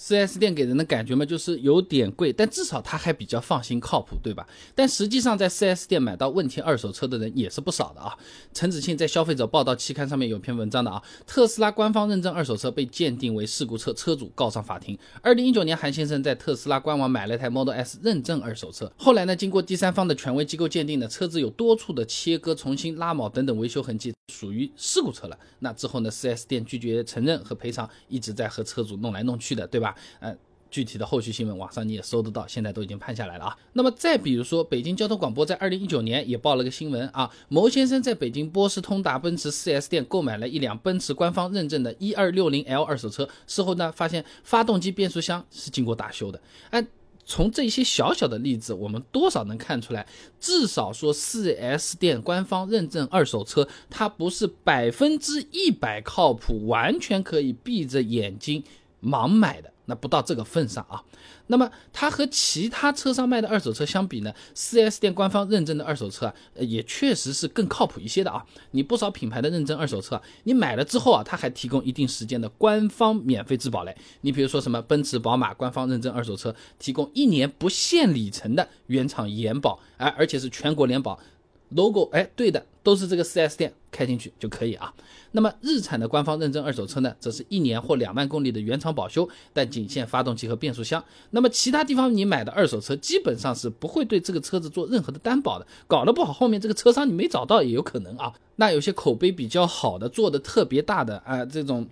4S 店给人的感觉嘛，就是有点贵，但至少他还比较放心靠谱，对吧？但实际上在 4S 店买到问题二手车的人也是不少的啊。陈子庆在消费者报道期刊上面有篇文章的啊，特斯拉官方认证二手车被鉴定为事故车，车主告上法庭。二零一九年，韩先生在特斯拉官网买了台 Model S 认证二手车，后来呢，经过第三方的权威机构鉴定呢，车子有多处的切割、重新拉铆等等维修痕迹，属于事故车了。那之后呢，4S 店拒绝承认和赔偿，一直在和车主弄来弄去的，对吧？呃，具体的后续新闻网上你也搜得到，现在都已经判下来了啊。那么再比如说，北京交通广播在二零一九年也报了个新闻啊，牟先生在北京波士通达奔驰 4S 店购买了一辆奔驰官方认证的一二六零 L 二手车，事后呢发现发动机、变速箱是经过大修的。哎，从这些小小的例子，我们多少能看出来，至少说 4S 店官方认证二手车，它不是百分之一百靠谱，完全可以闭着眼睛盲买的。那不到这个份上啊，那么它和其他车商卖的二手车相比呢？4S 店官方认证的二手车啊，也确实是更靠谱一些的啊。你不少品牌的认证二手车，你买了之后啊，它还提供一定时间的官方免费质保嘞。你比如说什么奔驰、宝马官方认证二手车，提供一年不限里程的原厂延保，哎，而且是全国联保。logo 哎，对的，都是这个 4S 店开进去就可以啊。那么日产的官方认证二手车呢，则是一年或两万公里的原厂保修，但仅限发动机和变速箱。那么其他地方你买的二手车，基本上是不会对这个车子做任何的担保的。搞得不好，后面这个车商你没找到也有可能啊。那有些口碑比较好的，做的特别大的啊，这种。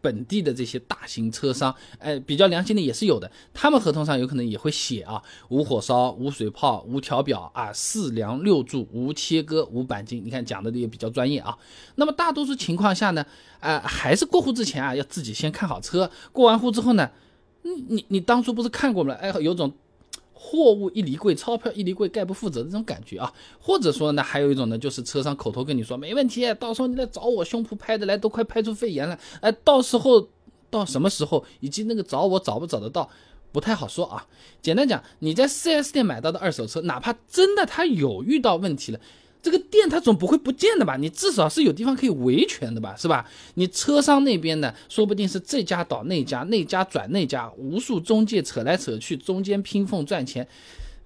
本地的这些大型车商，哎，比较良心的也是有的，他们合同上有可能也会写啊，无火烧、无水泡、无调表啊，四梁六柱、无切割、无钣金。你看讲的也比较专业啊。那么大多数情况下呢，啊，还是过户之前啊，要自己先看好车，过完户之后呢，你你你当初不是看过了？哎，有种。货物一离柜，钞票一离柜，概不负责的这种感觉啊，或者说呢，还有一种呢，就是车商口头跟你说没问题，到时候你来找我，胸脯拍的来都快拍出肺炎了，哎，到时候到什么时候，以及那个找我找不找得到，不太好说啊。简单讲，你在 4S 店买到的二手车，哪怕真的他有遇到问题了。这个店它总不会不见的吧？你至少是有地方可以维权的吧，是吧？你车商那边呢，说不定是这家倒那家，那家转那家，无数中介扯来扯去，中间拼缝赚钱，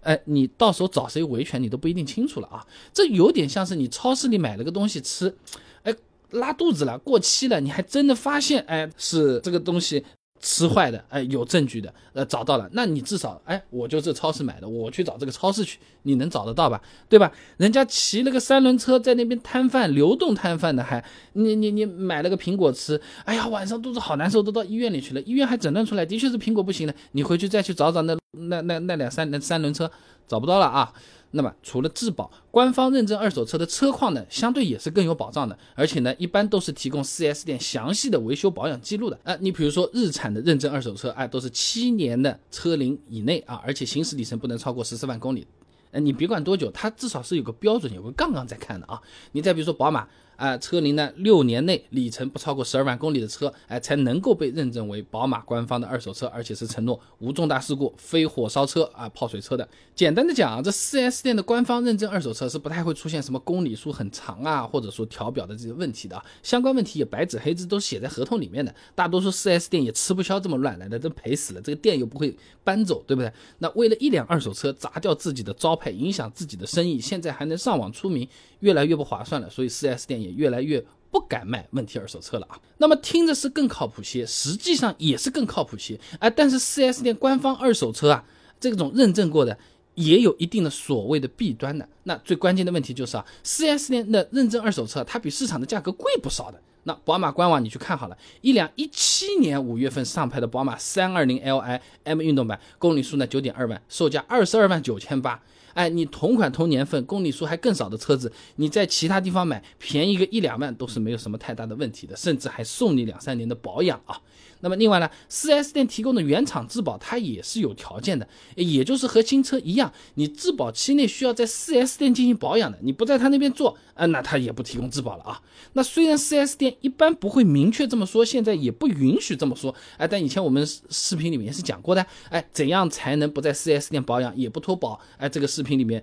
哎，你到时候找谁维权，你都不一定清楚了啊。这有点像是你超市里买了个东西吃，哎，拉肚子了，过期了，你还真的发现，哎，是这个东西。吃坏的，哎，有证据的，呃，找到了，那你至少，哎，我就这超市买的，我去找这个超市去，你能找得到吧？对吧？人家骑了个三轮车在那边摊贩，流动摊贩的，还你你你买了个苹果吃，哎呀，晚上肚子好难受，都到医院里去了，医院还诊断出来的确是苹果不行了，你回去再去找找那那那那辆三三轮车，找不到了啊。那么除了质保，官方认证二手车的车况呢，相对也是更有保障的，而且呢，一般都是提供 4S 店详细的维修保养记录的。啊，你比如说日产的认证二手车，哎，都是七年的车龄以内啊，而且行驶里程不能超过十四万公里。呃，你别管多久，它至少是有个标准，有个杠杠在看的啊。你再比如说宝马。啊，车龄呢六年内里程不超过十二万公里的车，哎，才能够被认证为宝马官方的二手车，而且是承诺无重大事故、非火烧车啊、泡水车的。简单的讲啊，这 4S 店的官方认证二手车是不太会出现什么公里数很长啊，或者说调表的这些问题的啊。相关问题也白纸黑字都写在合同里面的。大多数 4S 店也吃不消这么乱来的，真赔死了。这个店又不会搬走，对不对？那为了一辆二手车砸掉自己的招牌，影响自己的生意，现在还能上网出名，越来越不划算了。所以 4S 店也。越来越不敢卖问题二手车了啊，那么听着是更靠谱些，实际上也是更靠谱些，哎，但是 4S 店官方二手车啊，这种认证过的也有一定的所谓的弊端的。那最关键的问题就是啊，4S 店的认证二手车它比市场的价格贵不少的。那宝马官网你去看好了，一辆一七年五月份上牌的宝马三二零 Li M 运动版，公里数呢九点二万，售价二十二万九千八。哎，你同款同年份、公里数还更少的车子，你在其他地方买，便宜个一两万都是没有什么太大的问题的，甚至还送你两三年的保养啊。那么另外呢，4S 店提供的原厂质保它也是有条件的，也就是和新车一样，你质保期内需要在 4S 店进行保养的，你不在他那边做，啊，那他也不提供质保了啊。那虽然 4S 店一般不会明确这么说，现在也不允许这么说，哎，但以前我们视频里面是讲过的，哎，怎样才能不在 4S 店保养也不脱保？哎，这个是视频里面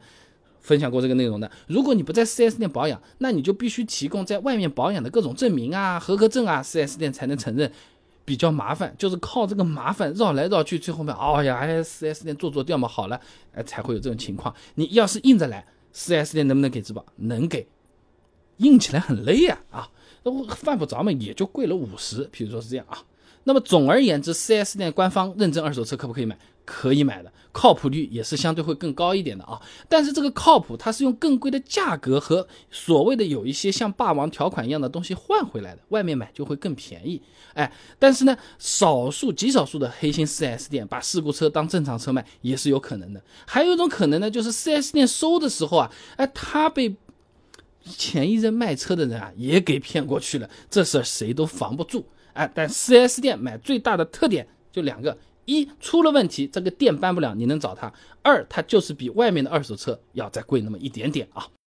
分享过这个内容的。如果你不在 4S 店保养，那你就必须提供在外面保养的各种证明啊、合格证啊，4S 店才能承认。比较麻烦，就是靠这个麻烦绕来绕去，最后面，哦呀，哎，4S 店做做掉嘛，好了，哎，才会有这种情况。你要是硬着来，4S 店能不能给质保？能给，硬起来很累呀，啊，那我犯不着嘛，也就贵了五十，比如说是这样啊。那么总而言之，4S 店官方认证二手车可不可以买？可以买的，靠谱率也是相对会更高一点的啊。但是这个靠谱，它是用更贵的价格和所谓的有一些像霸王条款一样的东西换回来的，外面买就会更便宜。哎，但是呢，少数极少数的黑心 4S 店把事故车当正常车卖也是有可能的。还有一种可能呢，就是 4S 店收的时候啊，哎，他被前一任卖车的人啊也给骗过去了，这事儿谁都防不住。哎，但 4S 店买最大的特点就两个。一出了问题，这个店搬不了，你能找他；二，他就是比外面的二手车要再贵那么一点点啊。